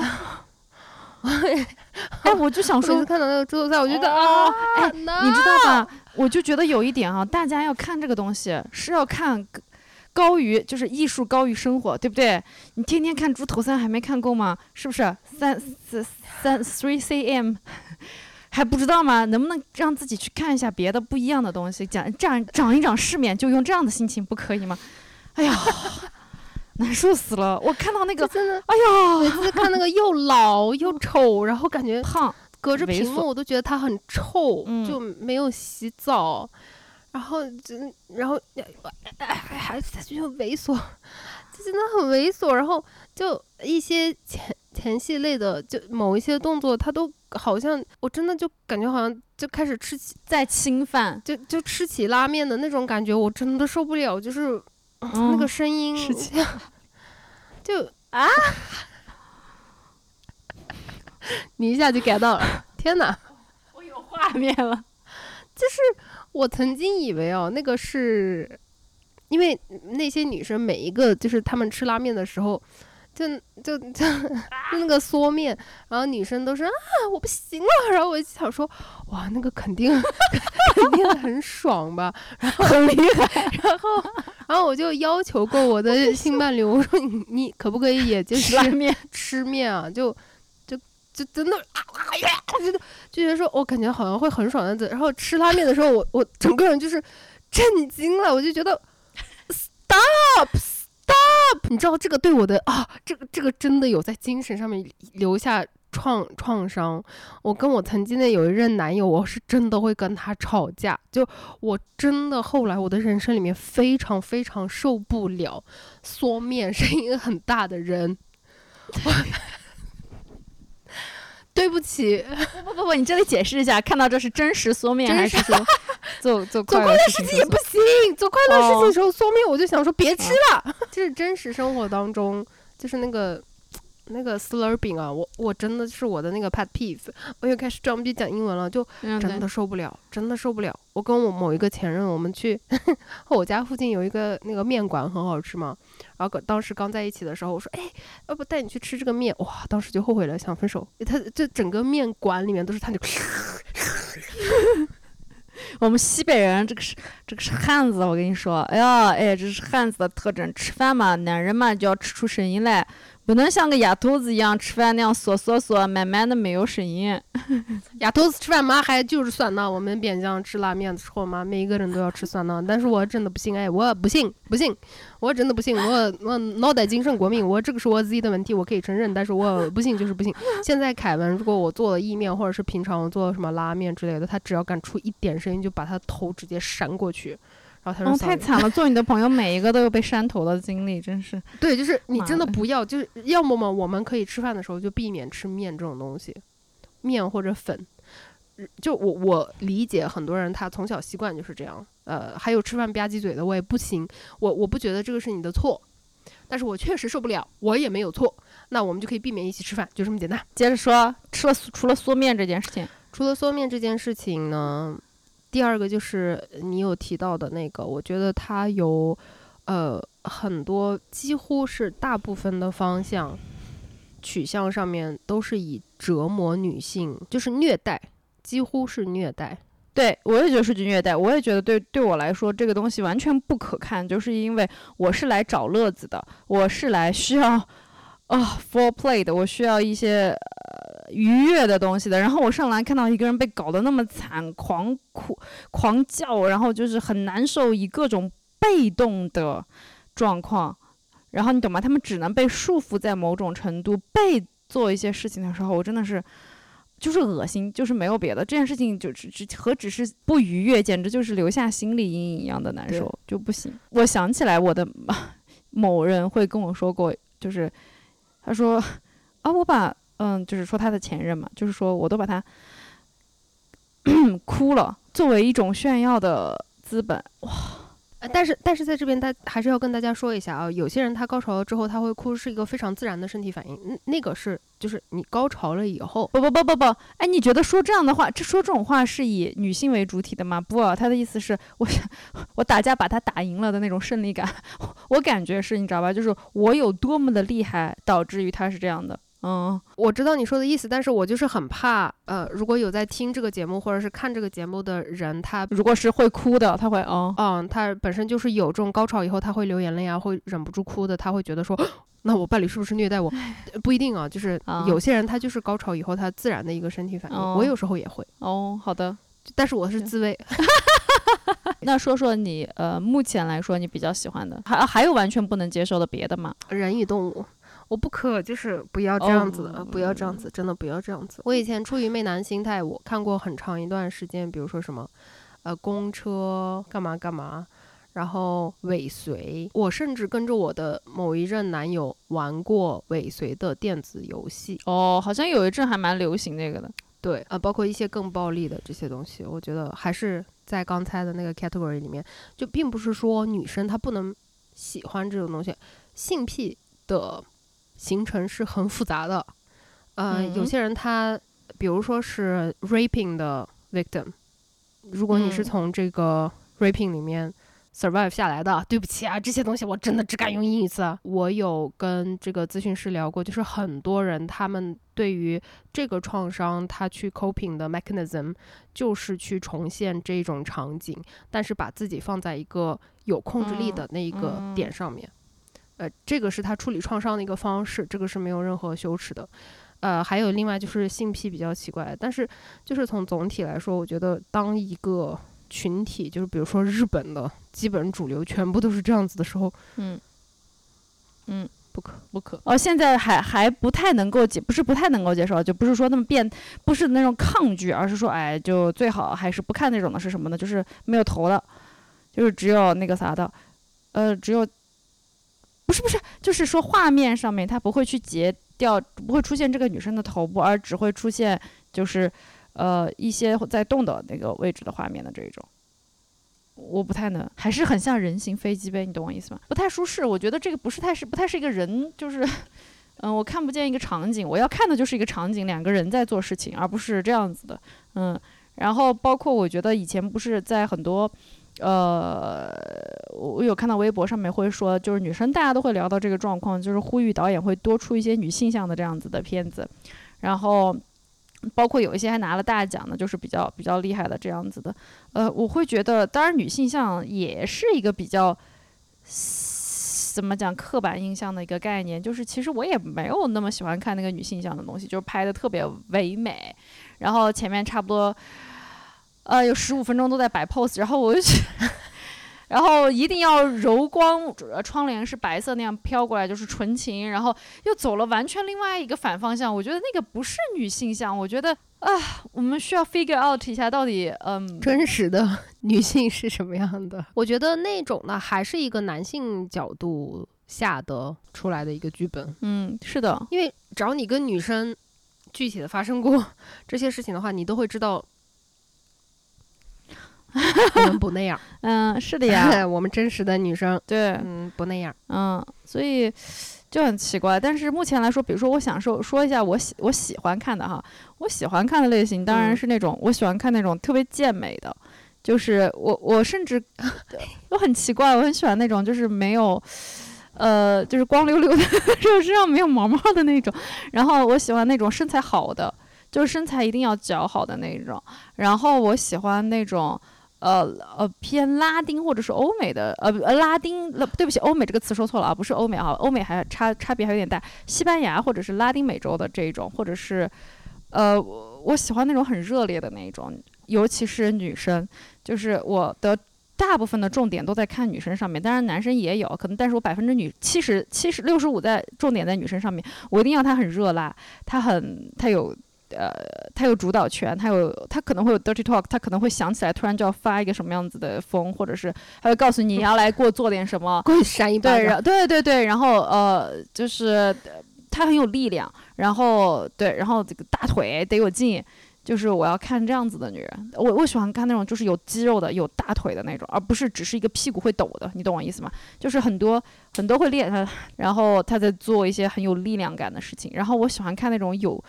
哎，我就想说看到那个猪头衫，我觉得哦啊，哎，你知道吗？我就觉得有一点啊，大家要看这个东西是要看高于，就是艺术高于生活，对不对？你天天看猪头三还没看够吗？是不是？三三三 three cm *laughs* 还不知道吗？能不能让自己去看一下别的不一样的东西，讲这样长一长世面，就用这样的心情不可以吗？哎呀，难受死了！我看到那个真的，哎呀，每次看那个又老 *laughs* 又丑，然后感觉胖。隔着屏幕我都觉得他很臭，嗯就没有洗澡，然后就然后还就猥琐，就真的很猥琐。然后就一些前前戏类的，就某一些动作，他都好像我真的就感觉好像就开始吃起在侵犯，就就吃起拉面的那种感觉，我真的受不了。就是、那个声音，就啊。*laughs* 你一下就 get 到了，天哪！我有画面了。就是我曾经以为哦，那个是因为那些女生每一个就是她们吃拉面的时候，就就就就那个嗦面，然后女生都说啊我不行了，然后我就想说哇那个肯定 *laughs* 肯定很爽吧，然后很厉害，然后然后我就要求过我的 *laughs* 性伴侣，我说你 *laughs* 你可不可以也就是拉面 *laughs* 吃面啊，就就就真的啊呀，就就觉得说，我感觉好像会很爽的子。然后吃拉面的时候，我我整个人就是震惊了，我就觉得 stop stop，你知道这个对我的啊，这个这个真的有在精神上面留下创创伤。我跟我曾经的有一任男友，我是真的会跟他吵架，就我真的后来我的人生里面非常非常受不了缩面声音很大的人。*laughs* 对不起，*laughs* 不不不不，你这里解释一下，看到这是真实缩面还是说 *laughs* 做做做快乐事情也不行，做快乐事情的时候缩面，我就想说别吃了。就是真实生活当中，就是那个那个 slurping 啊，我我真的是我的那个 pet peeve，我又开始装逼讲英文了，就真的受不了，真的受不了。我跟我某一个前任，我们去 *laughs* 我家附近有一个那个面馆很好吃嘛，然后当时刚在一起的时候，我说哎，要不带你去吃这个面？哇，当时就后悔了，想分手。他这整个面馆里面都是他就。*laughs* 我们西北人这个是这个是汉子，我跟你说，哎呀，哎，这是汉子的特征。吃饭嘛，男人嘛就要吃出声音来，不能像个丫头子一样吃饭那样嗦嗦嗦，慢慢的没有声音。*laughs* 丫头子吃饭嘛还就是酸呢，我们边疆吃拉面的时候嘛，每一个人都要吃酸呢。但是我真的不信，哎，我不信，不信，我真的不信，我我脑袋精神过敏，我这个是我自己的问题，我可以承认，但是我不信就是不信。*laughs* 现在凯文，如果我做了意面，或者是平常我做了什么拉面之类的，他只要敢出一点声音，就把他头直接扇过去。然后他说：“哦，太惨了！做你的朋友，每一个都有被删头的经历，真是。对，就是你真的不要，就是要么嘛，我们可以吃饭的时候就避免吃面这种东西，面或者粉。就我我理解很多人他从小习惯就是这样，呃，还有吃饭吧唧嘴的，我也不行，我我不觉得这个是你的错，但是我确实受不了，我也没有错，那我们就可以避免一起吃饭，就这么简单。接着说，吃了除了缩面这件事情，除了缩面这件事情呢？”第二个就是你有提到的那个，我觉得它有，呃，很多几乎是大部分的方向取向上面都是以折磨女性，就是虐待，几乎是虐待。对我也觉得是虐待，我也觉得对对我来说这个东西完全不可看，就是因为我是来找乐子的，我是来需要啊 for play 的，我需要一些。愉悦的东西的，然后我上来看到一个人被搞得那么惨，狂哭、狂叫，然后就是很难受，以各种被动的状况，然后你懂吗？他们只能被束缚在某种程度，被做一些事情的时候，我真的是就是恶心，就是没有别的。这件事情就只只何止是不愉悦，简直就是留下心理阴影一样的难受，就不行。我想起来，我的某人会跟我说过，就是他说啊，我把。嗯，就是说他的前任嘛，就是说我都把他哭了，作为一种炫耀的资本，哇！但是但是在这边，他还是要跟大家说一下啊，有些人他高潮了之后他会哭，是一个非常自然的身体反应，那个是就是你高潮了以后，不不不不不，哎，你觉得说这样的话，这说这种话是以女性为主体的吗？不，他的意思是，我想我打架把他打赢了的那种胜利感，*laughs* 我感觉是你知道吧？就是我有多么的厉害，导致于他是这样的。嗯，我知道你说的意思，但是我就是很怕，呃，如果有在听这个节目或者是看这个节目的人，他如果是会哭的，他会嗯，嗯，他本身就是有这种高潮以后他会流眼泪啊，会忍不住哭的，他会觉得说，*gasps* 那我伴侣是不是虐待我？不一定啊，就是啊有些人他就是高潮以后他自然的一个身体反应，哦我有时候也会，哦，好的。但是我是自慰，*laughs* 那说说你呃，目前来说你比较喜欢的，还还有完全不能接受的别的吗？人与动物。我不可就是不要这样子的，哦不要这样子，真的不要这样子。我以前出于媚男心态，我看过很长一段时间，比如说什么，呃，公车干嘛干嘛，然后尾随。我甚至跟着我的某一任男友玩过尾随的电子游戏。哦，好像有一阵还蛮流行这个的。对，呃，包括一些更暴力的这些东西，我觉得还是在刚才的那个 category 里面，就并不是说女生她不能喜欢这种东西，性癖的形成是很复杂的。呃，有嗯些人他，比如说是 raping 的 victim，如果你是嗯从这个 raping 里面 survive 下来的，对不起啊，这些东西我真的只敢用英语词啊。我有跟这个咨询师聊过，就是很多人他们对于这个创伤，他去 coping 的 mechanism 就是去重现这种场景，但是把自己放在一个有控制力的那一个嗯点上面。呃，这个是他处理创伤的一个方式，这个是没有任何羞耻的。呃，还有另外就是性癖比较奇怪，但是就是从总体来说，我觉得当一个群体，就是比如说日本的基本主流全部都是这样子的时候，嗯嗯，不可不可。哦，现在还还不太能够接，不是不太能够接受，就不是说那么变，不是那种抗拒，而是说，哎，就最好还是不看那种的，是什么呢？就是没有头的，就是只有那个啥的，呃，只有，是不是，就是说画面上面它不会去截掉，不会出现这个女生的头部，而只会出现就是，呃，一些在动的那个位置的画面的这一种。我不太能，还是很像人形飞机呗，你懂我意思吗？不太舒适，我觉得这个不是太是不太是一个人，就是，嗯，我看不见一个场景，我要看的就是一个场景，两个人在做事情，而不是这样子的，嗯。然后包括我觉得以前不是在很多，呃，我有看到微博上面会说，就是女生大家都会聊到这个状况，就是呼吁导演会多出一些女性向的这样子的片子，然后。包括有一些还拿了大奖的，就是比较比较厉害的这样子的，呃，我会觉得，当然女性向也是一个比较怎么讲刻板印象的一个概念，就是其实我也没有那么喜欢看那个女性向的东西，就是拍的特别唯美，然后前面差不多呃有十五分钟都在摆 pose，然后我就觉。*laughs* 然后一定要柔光，呃窗帘是白色那样飘过来，就是纯情，然后又走了完全另外一个反方向。我觉得那个不是女性向，我觉得啊，我们需要 figure out 一下到底，嗯，真实的 *laughs* 女性是什么样的？我觉得那种呢，还是一个男性角度下的出来的一个剧本。嗯，是的，因为只要你跟女生具体的发生过 *laughs* 这些事情的话，你都会知道，*laughs* 我们不那样。嗯，是的呀，*laughs* 我们真实的女生，对，嗯，不那样。嗯，所以就很奇怪。但是目前来说，比如说我享受说一下我喜我喜欢看的哈，我喜欢看的类型当然嗯是那种、我喜欢看那种特别健美的，就是我我甚至 *laughs* 我很奇怪，我很喜欢那种就是没有。呃，就是光溜溜的，就身上没有毛毛的那种。然后我喜欢那种身材好的，就是身材一定要姣好的那种。然后我喜欢那种呃呃偏拉丁或者是欧美的呃呃拉丁呃对不起欧美这个词说错了啊，不是欧美啊，欧美还差差别还有点大，西班牙或者是拉丁美洲的这种，或者是呃我喜欢那种很热烈的那一种，尤其是女生，就是我的。大部分的重点都在看女生上面，当然男生也有可能，但是我百分之女七十七十六十五在重点在女生上面，我一定要她很热辣，她很她有呃，他有主导权，他有他可能会有 dirty talk，他可能会想起来突然就要发一个什么样子的疯，或者是他会告诉你你要来给我做点什么，*laughs* 过去扇一巴对，对对对，然后呃，就是呃他很有力量，然后对，然后这个大腿得有劲，就是我要看这样子的女人，我我喜欢看那种就是有肌肉的、有大腿的那种，而不是只是一个屁股会抖的，你懂我意思吗？就是很多很多会练他，*laughs* 然后他在做一些很有力量感的事情，然后我喜欢看那种有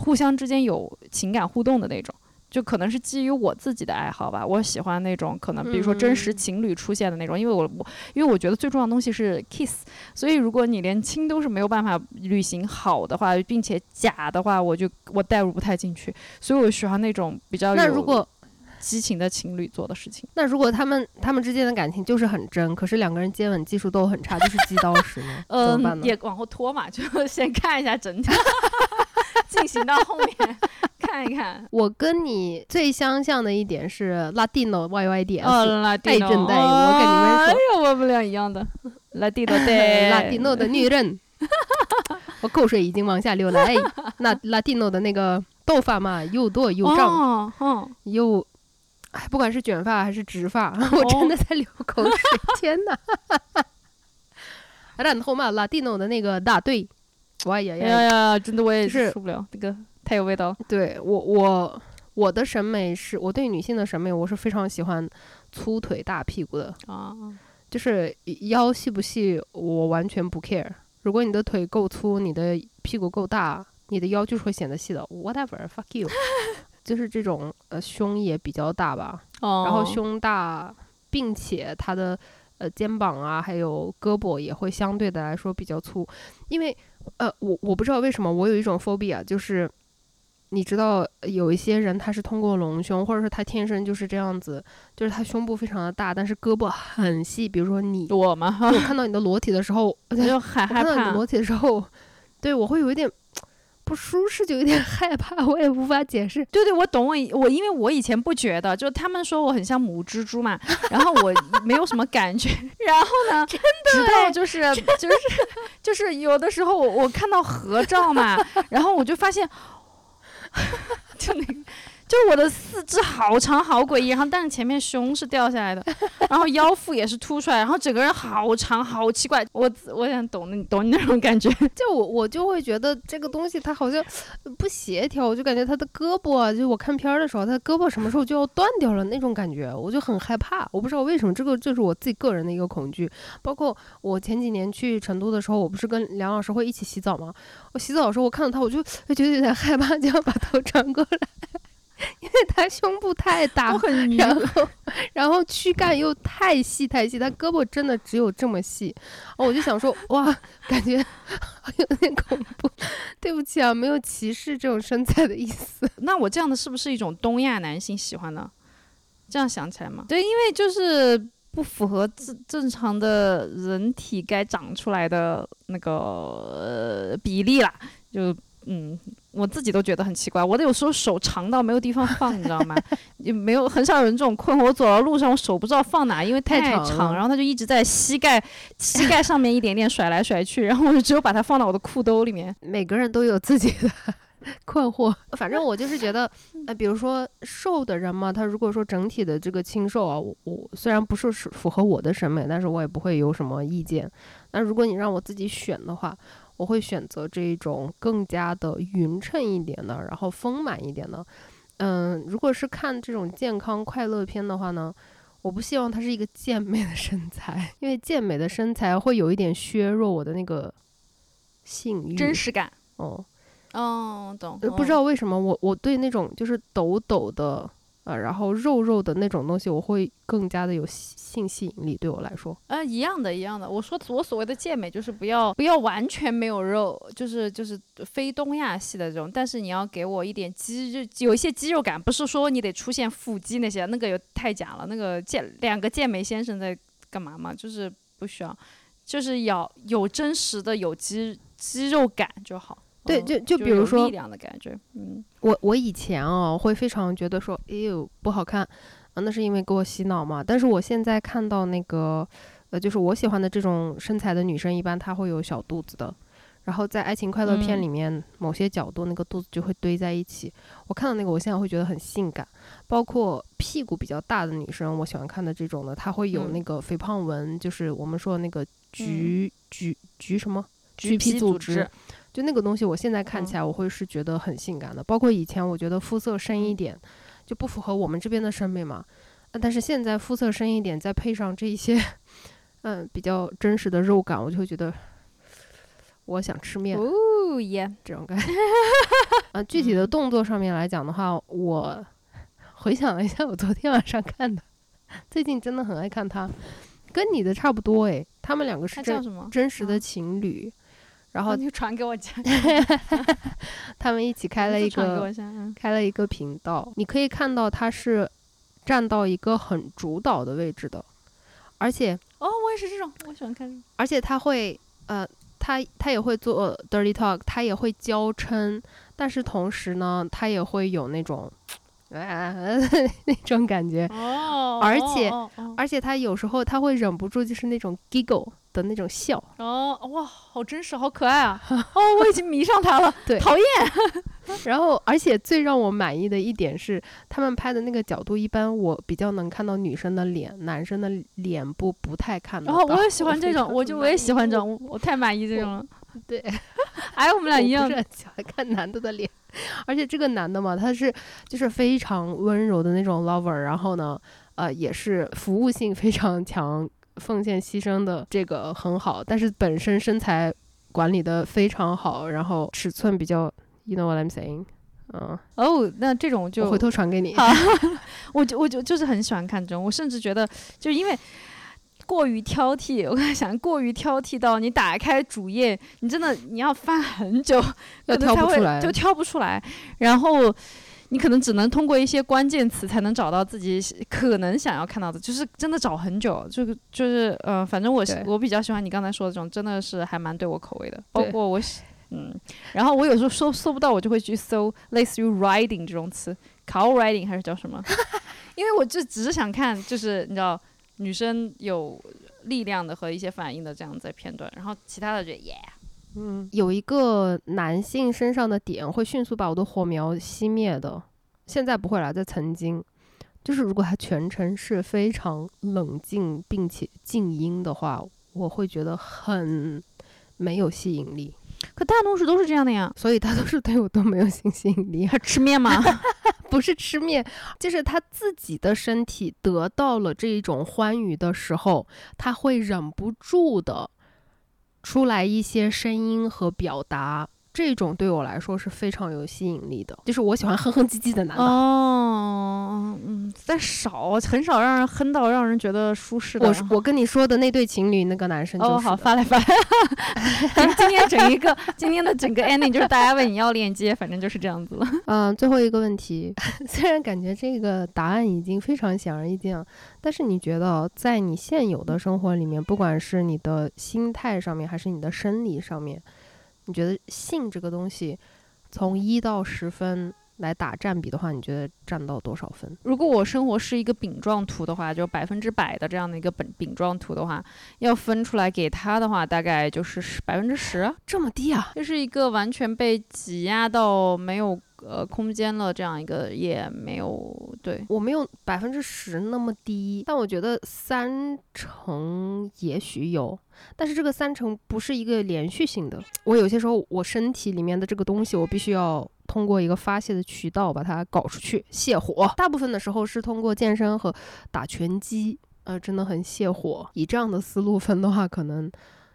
互相之间有情感互动的那种。就可能是基于我自己的爱好吧，我喜欢那种可能比如说真实嗯情侣出现的那种，因为我我因为我觉得最重要的东西是 kiss，所以如果你连亲都是没有办法履行好的话，并且假的话，我就我代入不太进去，所以我喜欢那种比较有那如果激情的情侣做的事情。那如果他们他们之间的感情就是很真，可是两个人接吻技术都很差，就是 *laughs* 鸡刀石呢？怎么办嗯，呢？也往后拖嘛，就先看一下整体，*laughs* *laughs* 进行到后面看一看。我跟你最相像的一点是拉丁的 YYDS，、哦，拉蒂诺，爱正带我跟你们说哎呦，我们俩一样的，拉蒂诺对，拉丁诺的女人，*laughs* 我口水已经往下流了。哎，*laughs* 那拉丁诺的那个头发嘛，又多又胀，哦，嗯，又，哎，不管是卷发还是直发，我真的在流口水，天哪！然后嘛，拉丁诺的那个大队，哎呀，呀，真的我也是受不了，这个太有味道了。对我我我的审美是我对女性的审美，我是非常喜欢粗腿大屁股的，啊，就是腰细不细我完全不 care。如果你的腿够粗，你的屁股够大，你的腰就是会显得细的。Whatever，fuck you，*laughs* 就是这种呃胸也比较大吧，哦，然后胸大，并且它的呃肩膀啊还有胳膊也会相对的来说比较粗，因为呃我我不知道为什么我有一种 phobia，就是你知道呃有一些人他是通过隆胸，或者说他天生就是这样子，就是他胸部非常的大，但是胳膊很细，比如说你，我嘛，我看到你的裸体的时候，*laughs* 我就很害怕。我看到你的裸体的时候，对我会有一点不舒适，就有点害怕，*laughs* 我也无法解释。对对，我懂我我，因为我以前不觉得，就他们说我很像母蜘蛛嘛，然后我 *laughs* 没有什么感觉，*laughs* 然后呢，直到就是就是就是有的时候我我看到合照嘛，然后我就发现，就那个。就是我的四肢好长好诡异，然后但是前面胸是掉下来的，*laughs* 然后腰腹也是凸出来，然后整个人好长好奇怪。我我想懂你懂你那种感觉，*laughs* 就我我就会觉得这个东西它好像不协调，我就感觉他的胳膊啊，就我看片儿的时候，他胳膊什么时候就要断掉了那种感觉，我就很害怕。我不知道为什么，这个就是我自己个人的一个恐惧。包括我前几年去成都的时候，我不是跟梁老师会一起洗澡吗？我洗澡的时候，我看到他，我就就觉得有点害怕，就要把头转过来，*laughs* 因为他胸部太大，很然后然后躯干又太细太细，他胳膊真的只有这么细，哦，我就想说，哇，感觉 *laughs* 有点恐怖。对不起啊，没有歧视这种身材的意思。那我这样的是不是一种东亚男性喜欢呢？这样想起来嘛，对，因为就是不符合正正常的人体该长出来的那个、呃、比例啦，就嗯，我自己都觉得很奇怪。我有时候手长到没有地方放，*laughs* 你知道吗？也没有很少有人这种困惑。我走到路上，我手不知道放哪，因为太太长然后它就一直在膝盖膝盖上面一点点甩来甩去，然后我就只有把它放到我的裤兜里面。每个人都有自己的困惑，*laughs* 反正我就是觉得，*laughs* 呃，比如说瘦的人嘛，他如果说整体的这个清瘦啊，我我虽然不是是符合我的审美，但是我也不会有什么意见。那如果你让我自己选的话，我会选择这一种更加的匀称一点的，然后丰满一点的。嗯，如果是看这种健康快乐片的话呢，我不希望它是一个健美的身材，因为健美的身材会有一点削弱我的那个性欲。真实感。哦，哦，懂。呃不知道为什么我我对那种就是抖抖的呃，然后肉肉的那种东西，我会更加的有吸性吸引力。对我来说，呃，一样的，一样的。我说我所谓的健美，就是不要不要完全没有肉，就是就是非东亚系的这种，但是你要给我一点肌，肉有一些肌肉感，不是说你得出现腹肌那些，那个有太假了。那个健两个健美先生在干嘛嘛？就是不需要，就是要有真实的有肌肌肉感就好。对，嗯就就比如说力量的感觉，嗯，我我以前啊会非常觉得说，哎呦不好看，啊那是因为给我洗脑嘛。但是我现在看到那个，呃，就是我喜欢的这种身材的女生，一般她会有小肚子的。然后在爱情快乐片嗯里面，某些角度那个肚子就会堆在一起。我看到那个，我现在会觉得很性感。包括屁股比较大的女生，我喜欢看的这种的，她会有嗯那个肥胖纹，就是我们说的那个橘橘橘什么橘皮组织。就那个东西，我现在看起来我会是觉得很性感的。包括以前我觉得肤色深一点就不符合我们这边的审美嘛，呃但是现在肤色深一点，再配上这一些，嗯，比较真实的肉感，我就会觉得我想吃面哦耶，这种感觉。*laughs* 啊，具体的动作上面来讲的话，我回想了一下，我昨天晚上看的，最近真的很爱看他，跟你的差不多诶，他们两个是真叫什么？真实的啊情侣，然后哦你传给我家，*laughs* 他们一起开了一个开了一个频道，你可以看到他是站到一个很主导的位置的，而且哦，我也是这种，我喜欢看。而且他会呃，他他也会做 dirty talk，他也会娇嗔，但是同时呢，他也会有那种。啊，*laughs* 那种感觉，哦而且而且他有时候他会忍不住就是那种 giggle 的那种笑，哦哦哇，好真实，好可爱啊！*laughs* 哦，我已经迷上他了，*laughs* 对讨厌。*laughs* 然后而且最让我满意的一点是，他们拍的那个角度，一般我比较能看到女生的脸，男生的脸部不太看。然后哦我也喜欢这种，我就我也喜欢这种，我太满意这种了。对，哎，我们俩一样喜欢看男的的脸，而且这个男的嘛，他是就是非常温柔的那种 lover，然后呢，呃，也是服务性非常强，奉献牺牲的这个很好，但是本身身材管理的非常好，然后尺寸比较，you know what I'm saying？嗯，哦，那这种就回头传给你。*laughs* 好我就我就就是很喜欢看这种，我甚至觉得，就因为过于挑剔，我在想过于挑剔到你打开主页，你真的你要翻很久，要可能才会挑不出来就挑不出来，然后。你可能只能通过一些关键词才能找到自己可能想要看到的，就是真的找很久。这个就是呃，反正我我比较喜欢你刚才说的这种，真的是还蛮对我口味的。包括我喜嗯，然后我有时候搜搜不到，我就会去搜类似于 riding 这种词，cow riding 还是叫什么？*laughs* 因为我就只是想看，就是你知道女生有力量的和一些反应的这样子的片段，然后其他的就耶，嗯，有一个男性身上的点会迅速把我的火苗熄灭的，现在不会了，在曾经，就是如果他全程是非常冷静并且静音的话，我会觉得很没有吸引力，可大多数都是这样的呀。所以他都是对我都没有性吸引力，他 *laughs* 吃面吗？*laughs* 不是吃面，就是他自己的身体得到了这一种欢愉的时候，他会忍不住的出来一些声音和表达。这种对我来说是非常有吸引力的，就是我喜欢哼哼唧唧的男的。哦，嗯，但少，很少让人哼到让人觉得舒适的。我我跟你说的那对情侣，那个男生就是哦，好，发来发来。今 *laughs* 今天整一个今天的整个 ending 就是大家问你要链接，反正就是这样子了。*laughs* 嗯，最后一个问题，*laughs* 虽然感觉这个答案已经非常显而易见了，但是你觉得在你现有的生活里面，不管是你的心态上面，还是你的生理上面，你觉得性这个东西，从一到十分来打占比的话，你觉得占到多少分？如果我生活是一个饼状图的话，就百分之百的这样的一个本饼状图的话，要分出来给他的话，大概就是十百分之十，这么低啊？就是一个完全被挤压到没有呃空间了这样一个，也没有对。我没有百分之十那么低，但我觉得三成也许有，但是这个三成不是一个连续性的。我有些时候我身体里面的这个东西，我必须要通过一个发泄的渠道把它搞出去泄火。大部分的时候是通过健身和打拳击，呃，真的很泄火。以这样的思路分的话，可能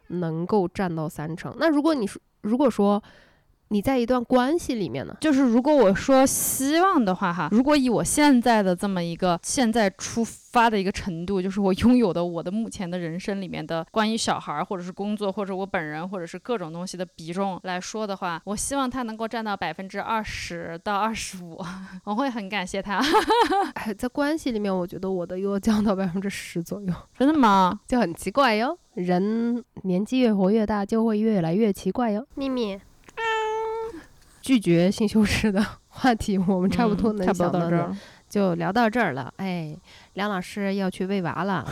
能够占到三成。那如果你说，如果说你在一段关系里面呢？就是如果我说希望的话，哈，如果以我现在的这么一个现在出发的一个程度，就是我拥有的我的目前的人生里面的关于小孩儿或者是工作或者我本人或者是各种东西的比重来说的话，我希望他能够占到百分之二十到二十五，*laughs* 我会很感谢他。*laughs* 哎，在关系里面，我觉得我的又降到百分之十左右，真的吗？就很奇怪哟。人年纪越活越大，就会越来越奇怪哟。秘密，拒绝性羞耻的 *laughs* 话题，我们差不多能嗯差不多想到这儿。就聊到这儿了。哎，梁老师要去喂娃了，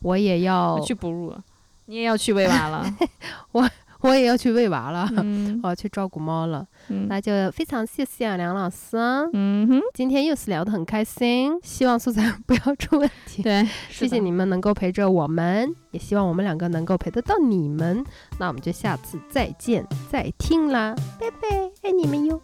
我也要去哺乳了，你也要去喂娃了。*laughs* 我也要去喂娃了，嗯 *laughs* 我要去照顾猫了。嗯那就非常谢谢梁老师啊，嗯哼，今天又是聊得很开心，希望素材不要出问题。对，谢谢你们能够陪着我们，也希望我们两个能够陪得到你们。那我们就下次再见再听啦，拜拜，爱你们哟。